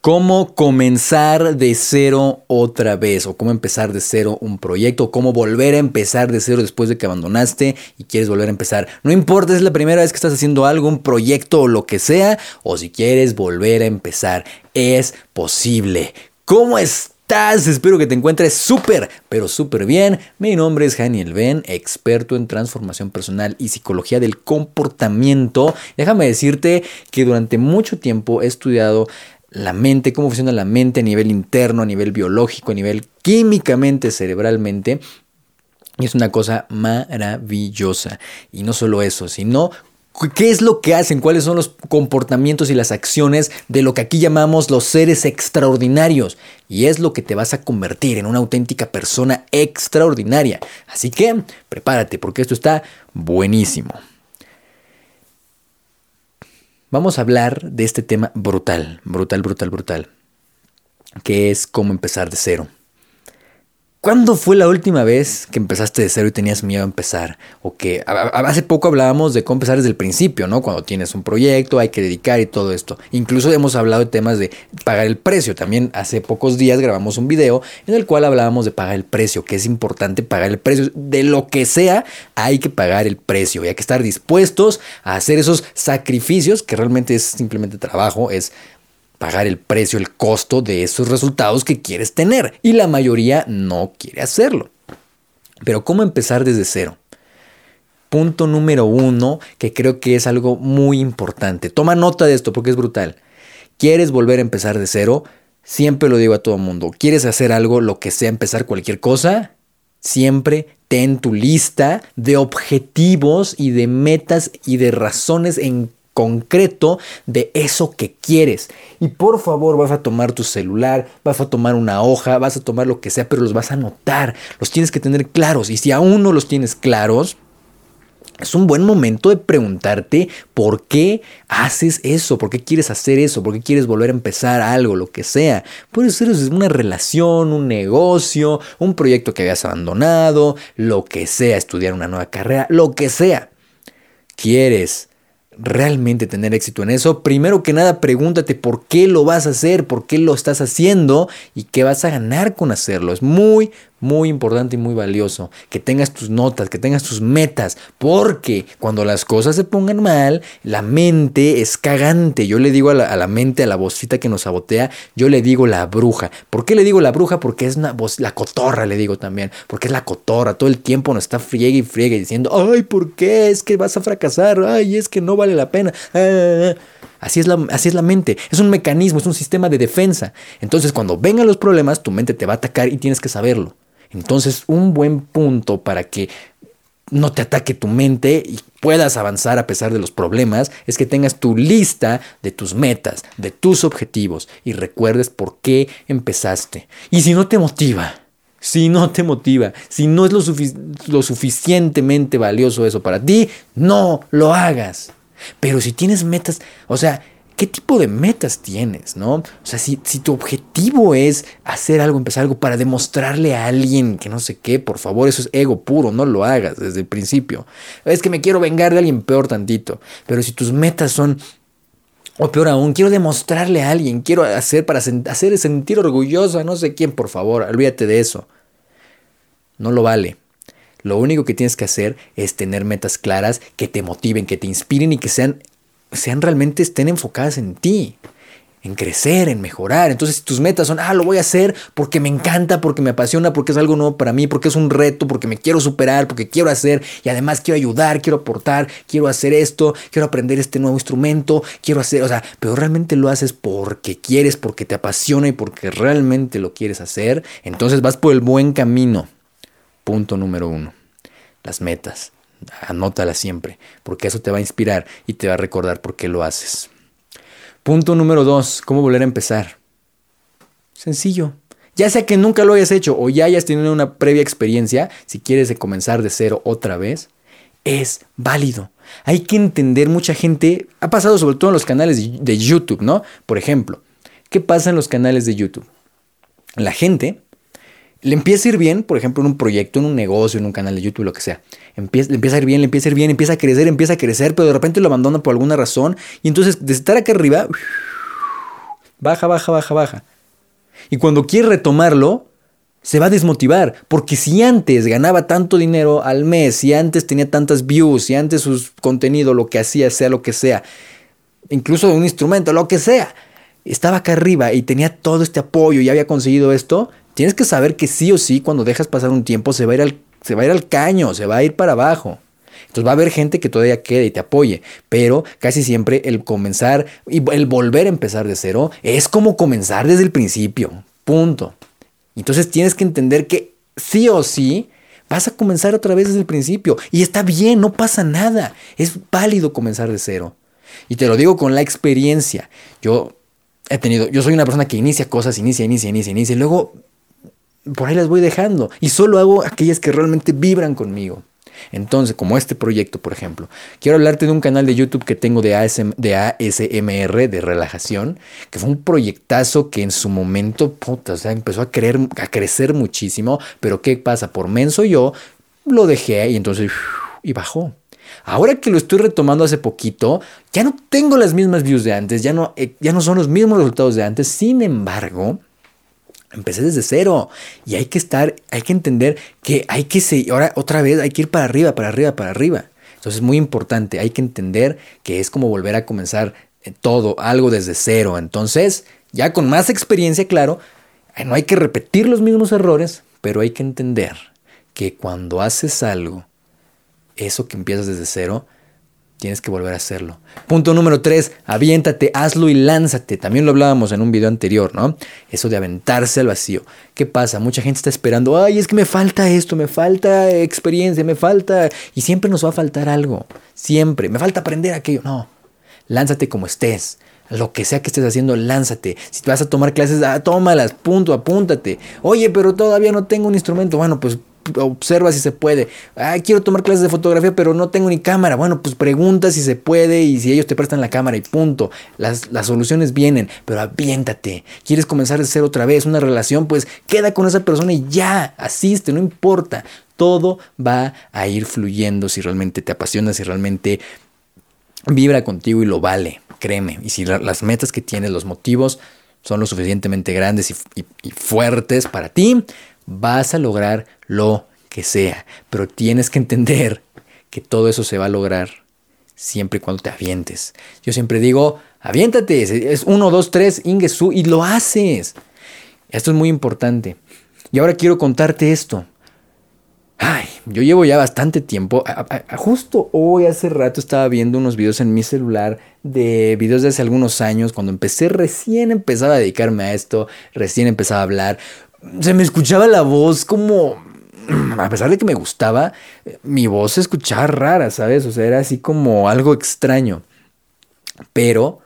cómo comenzar de cero otra vez, o cómo empezar de cero un proyecto, cómo volver a empezar de cero después de que abandonaste y quieres volver a empezar. No importa es la primera vez que estás haciendo algo, un proyecto o lo que sea, o si quieres volver a empezar, es posible. ¿Cómo estás? Espero que te encuentres súper, pero súper bien. Mi nombre es Daniel Ben, experto en transformación personal y psicología del comportamiento. Déjame decirte que durante mucho tiempo he estudiado la mente, cómo funciona la mente a nivel interno, a nivel biológico, a nivel químicamente, cerebralmente. Y es una cosa maravillosa. Y no solo eso, sino ¿Qué es lo que hacen? ¿Cuáles son los comportamientos y las acciones de lo que aquí llamamos los seres extraordinarios? Y es lo que te vas a convertir en una auténtica persona extraordinaria. Así que prepárate porque esto está buenísimo. Vamos a hablar de este tema brutal, brutal, brutal, brutal, que es cómo empezar de cero. ¿Cuándo fue la última vez que empezaste de cero y tenías miedo a empezar? O que hace poco hablábamos de cómo empezar desde el principio, ¿no? Cuando tienes un proyecto, hay que dedicar y todo esto. Incluso hemos hablado de temas de pagar el precio. También hace pocos días grabamos un video en el cual hablábamos de pagar el precio, que es importante pagar el precio. De lo que sea, hay que pagar el precio. Y hay que estar dispuestos a hacer esos sacrificios, que realmente es simplemente trabajo, es pagar el precio, el costo de esos resultados que quieres tener. Y la mayoría no quiere hacerlo. Pero ¿cómo empezar desde cero? Punto número uno, que creo que es algo muy importante. Toma nota de esto porque es brutal. ¿Quieres volver a empezar de cero? Siempre lo digo a todo mundo. ¿Quieres hacer algo, lo que sea, empezar cualquier cosa? Siempre ten tu lista de objetivos y de metas y de razones en concreto de eso que quieres. Y por favor vas a tomar tu celular, vas a tomar una hoja, vas a tomar lo que sea, pero los vas a anotar. Los tienes que tener claros. Y si aún no los tienes claros, es un buen momento de preguntarte por qué haces eso, por qué quieres hacer eso, por qué quieres volver a empezar algo, lo que sea. Puede ser una relación, un negocio, un proyecto que habías abandonado, lo que sea, estudiar una nueva carrera, lo que sea. ¿Quieres realmente tener éxito en eso, primero que nada pregúntate por qué lo vas a hacer, por qué lo estás haciendo y qué vas a ganar con hacerlo. Es muy, muy importante y muy valioso que tengas tus notas, que tengas tus metas, porque cuando las cosas se pongan mal, la mente es cagante. Yo le digo a la, mente, a la vocita que nos sabotea, yo le digo la bruja. ¿Por qué le digo la bruja? Porque es una voz, la cotorra le digo también, porque es la cotorra, todo el tiempo nos está friegue y friegue diciendo, ay, ¿por qué? Es que vas a fracasar, ay, es que no vale la pena. Ah". Así es, la, así es la mente. Es un mecanismo, es un sistema de defensa. Entonces, cuando vengan los problemas, tu mente te va a atacar y tienes que saberlo. Entonces, un buen punto para que no te ataque tu mente y puedas avanzar a pesar de los problemas es que tengas tu lista de tus metas, de tus objetivos y recuerdes por qué empezaste. Y si no te motiva, si no te motiva, si no es lo, lo suficientemente valioso eso para ti, no lo hagas. Pero si tienes metas, o sea, ¿Qué tipo de metas tienes, no? O sea, si, tu objetivo es hacer algo, empezar algo para demostrarle a alguien que no sé qué, por favor, eso es ego puro, no lo hagas desde el principio. Es que me quiero vengar de alguien peor tantito. Pero si tus metas son o peor aún, quiero demostrarle a alguien, quiero hacer para hacer sentir orgulloso a no sé quién, por favor, olvídate de eso. No lo vale. Lo único que tienes que hacer es tener metas claras que te motiven, que te inspiren y que sean sean realmente estén enfocadas en ti, en crecer, en mejorar. Entonces, si tus metas son, ah, lo voy a hacer porque me encanta, porque me apasiona, porque es algo nuevo para mí, porque es un reto, porque me quiero superar, porque quiero hacer y además quiero ayudar, quiero aportar, quiero hacer esto, quiero aprender este nuevo instrumento, quiero hacer, o sea, pero realmente lo haces porque quieres, porque te apasiona y porque realmente lo quieres hacer, entonces vas por el buen camino. Punto número uno, las metas. Anótala siempre, porque eso te va a inspirar y te va a recordar por qué lo haces. Punto número dos, ¿cómo volver a empezar? Sencillo. Ya sea que nunca lo hayas hecho o ya hayas tenido una previa experiencia, si quieres comenzar de cero otra vez, es válido. Hay que entender, mucha gente, ha pasado sobre todo en los canales de YouTube, ¿no? Por ejemplo, ¿qué pasa en los canales de YouTube? La gente le empieza a ir bien, por ejemplo, en un proyecto, en un negocio, en un canal de YouTube, lo que sea. Empieza, le empieza a ir bien, le empieza a ir bien, empieza a crecer, empieza a crecer, pero de repente lo abandona por alguna razón. Y entonces, de estar acá arriba, baja, baja, baja, baja. Y cuando quiere retomarlo, se va a desmotivar, porque si antes ganaba tanto dinero al mes, si antes tenía tantas views, si antes su contenido, lo que hacía, sea lo que sea, incluso un instrumento, lo que sea, estaba acá arriba y tenía todo este apoyo y había conseguido esto, tienes que saber que sí o sí, cuando dejas pasar un tiempo, se va a ir al, se va a ir al caño, se va a ir para abajo. Entonces va a haber gente que todavía quede y te apoye, pero casi siempre el comenzar y el volver a empezar de cero es como comenzar desde el principio. Punto. Entonces tienes que entender que sí o sí vas a comenzar otra vez desde el principio. Y está bien, no pasa nada. Es válido comenzar de cero. Y te lo digo con la experiencia. Yo he tenido, yo soy una persona que inicia cosas, inicia, inicia, inicia, inicia, y luego por ahí las voy dejando. Y solo hago aquellas que realmente vibran conmigo. Entonces, como este proyecto, por ejemplo, quiero hablarte de un canal de YouTube que tengo de, de ASMR, de relajación, que fue un proyectazo que en su momento, o sea, empezó a, a crecer muchísimo, pero ¿qué pasa? Por menso yo lo dejé y entonces, y bajó. Ahora que lo estoy retomando hace poquito, ya no tengo las mismas views de antes, ya no, eh, ya no son los mismos resultados de antes, sin embargo, Empecé desde cero y hay que estar, hay que entender que hay que seguir, ahora otra vez hay que ir para arriba, para arriba, para arriba. Entonces es muy importante, hay que entender que es como volver a comenzar eh, todo, algo desde cero. Entonces, ya con más experiencia, claro, eh, no hay que repetir los mismos errores, pero hay que entender que cuando haces algo, eso que empiezas desde cero, tienes que volver a hacerlo. Punto número tres, aviéntate, hazlo y lánzate. También lo hablábamos en un video anterior, ¿no? Eso de aventarse al vacío. ¿Qué pasa? Mucha gente está esperando, ay, es que me falta esto, me falta experiencia, me falta... Y siempre nos va a faltar algo. Siempre. Me falta aprender aquello. No. Lánzate como estés. Lo que sea que estés haciendo, lánzate. Si te vas a tomar clases, ah, tómalas, punto, apúntate. Oye, pero todavía no tengo un instrumento. Bueno, pues observa si se puede. Ah, quiero tomar clases de fotografía, pero no tengo ni cámara. Bueno, pues pregunta si se puede y si ellos te prestan la cámara y punto. Las, las soluciones vienen, pero aviéntate. ¿Quieres comenzar a hacer otra vez una relación? Pues queda con esa persona y ya, asiste, no importa. Todo va a ir fluyendo si realmente te apasiona, si realmente vibra contigo y lo vale, créeme. Y si las metas que tienes, los motivos son lo suficientemente grandes y fuertes para ti, vas a lograr lo que sea, pero tienes que entender que todo eso se va a lograr siempre y cuando te avientes. Yo siempre digo, aviéntate, es uno, dos, tres, Ingesu, y lo haces. Esto es muy importante. Y ahora quiero contarte esto. Ay, yo llevo ya bastante tiempo. justo hoy, hace rato, estaba viendo unos videos en mi celular de videos de hace algunos años, cuando empecé, recién empezaba a dedicarme a esto, recién empezaba a hablar se me escuchaba la voz como, a pesar de que me gustaba, mi voz se escuchaba rara, ¿sabes? O sea, era así como algo extraño. Pero,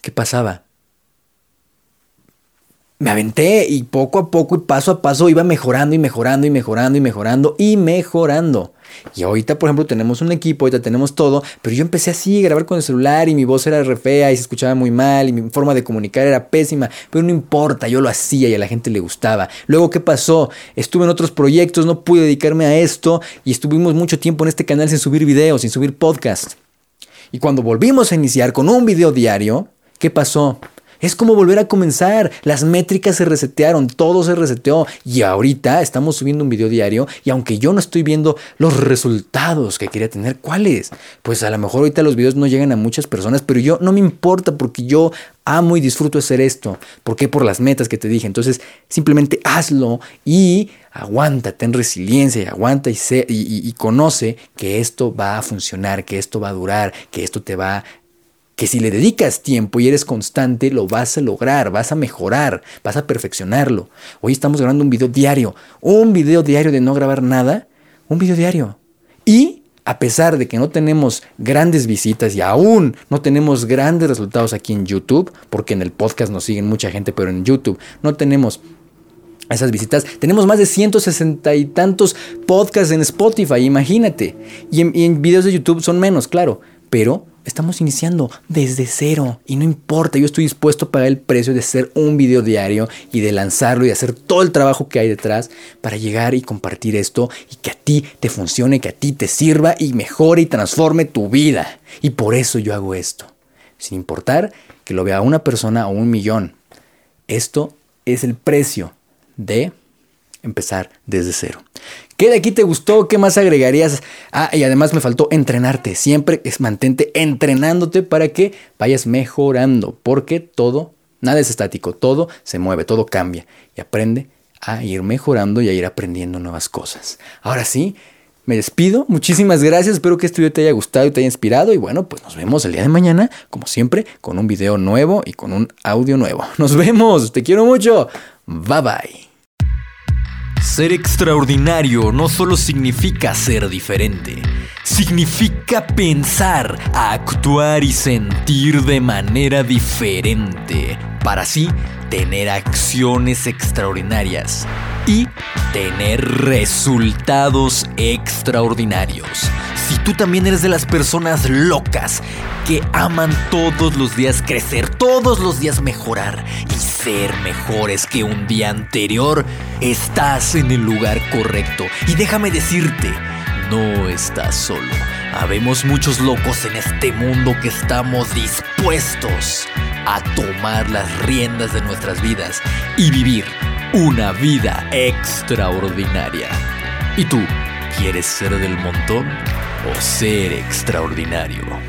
¿qué pasaba? Me aventé y poco a poco y paso a paso iba mejorando y mejorando y mejorando y mejorando y mejorando. Y ahorita, por ejemplo, tenemos un equipo, ahorita tenemos todo, pero yo empecé así a grabar con el celular y mi voz era re fea y se escuchaba muy mal y mi forma de comunicar era pésima, pero no importa, yo lo hacía y a la gente le gustaba. Luego, ¿qué pasó? Estuve en otros proyectos, no pude dedicarme a esto y estuvimos mucho tiempo en este canal sin subir videos, sin subir podcast. Y cuando volvimos a iniciar con un video diario, ¿qué pasó? Es como volver a comenzar. Las métricas se resetearon, todo se reseteó. Y ahorita estamos subiendo un video diario y aunque yo no estoy viendo los resultados que quería tener, ¿cuáles? Pues a lo mejor ahorita los videos no llegan a muchas personas, pero yo no me importa porque yo amo y disfruto hacer esto. ¿Por qué? Por las metas que te dije. Entonces, simplemente hazlo y aguanta, ten resiliencia y aguanta y, y, y, conoce que esto va a funcionar, que esto va a durar, que esto te va que si le dedicas tiempo y eres constante, lo vas a lograr, vas a mejorar, vas a perfeccionarlo. Hoy estamos grabando un video diario, un video diario de no grabar nada, un video diario. Y a pesar de que no tenemos grandes visitas y aún no tenemos grandes resultados aquí en YouTube, porque en el podcast nos siguen mucha gente, pero en YouTube no tenemos esas visitas. Tenemos más de 160 y tantos podcasts en Spotify, imagínate. Y en, y en videos de YouTube son menos, claro, pero Estamos iniciando desde cero y no importa, yo estoy dispuesto a pagar el precio de hacer un video diario y de lanzarlo y hacer todo el trabajo que hay detrás para llegar y compartir esto y que a ti te funcione, que a ti te sirva y mejore y transforme tu vida. Y por eso yo hago esto, sin importar que lo vea una persona o un millón. Esto es el precio de empezar desde cero. ¿Qué de aquí te gustó? ¿Qué más agregarías? Ah, y además me faltó entrenarte. Siempre es mantente entrenándote para que vayas mejorando, porque todo, nada es estático, todo se mueve, todo cambia y aprende a ir mejorando y a ir aprendiendo nuevas cosas. Ahora sí, me despido. Muchísimas gracias. Espero que este video te haya gustado y te haya inspirado. Y bueno, pues nos vemos el día de mañana, como siempre, con un video nuevo y con un audio nuevo. Nos vemos. Te quiero mucho. Bye bye. Ser extraordinario no solo significa ser diferente, significa pensar, actuar y sentir de manera diferente, para así tener acciones extraordinarias y tener resultados extraordinarios. Si tú también eres de las personas locas que aman todos los días crecer, todos los días mejorar y ser mejores que un día anterior, estás en el lugar correcto. Y déjame decirte, no estás solo. Habemos muchos locos en este mundo que estamos dispuestos a tomar las riendas de nuestras vidas y vivir una vida extraordinaria. ¿Y tú quieres ser del montón o ser extraordinario?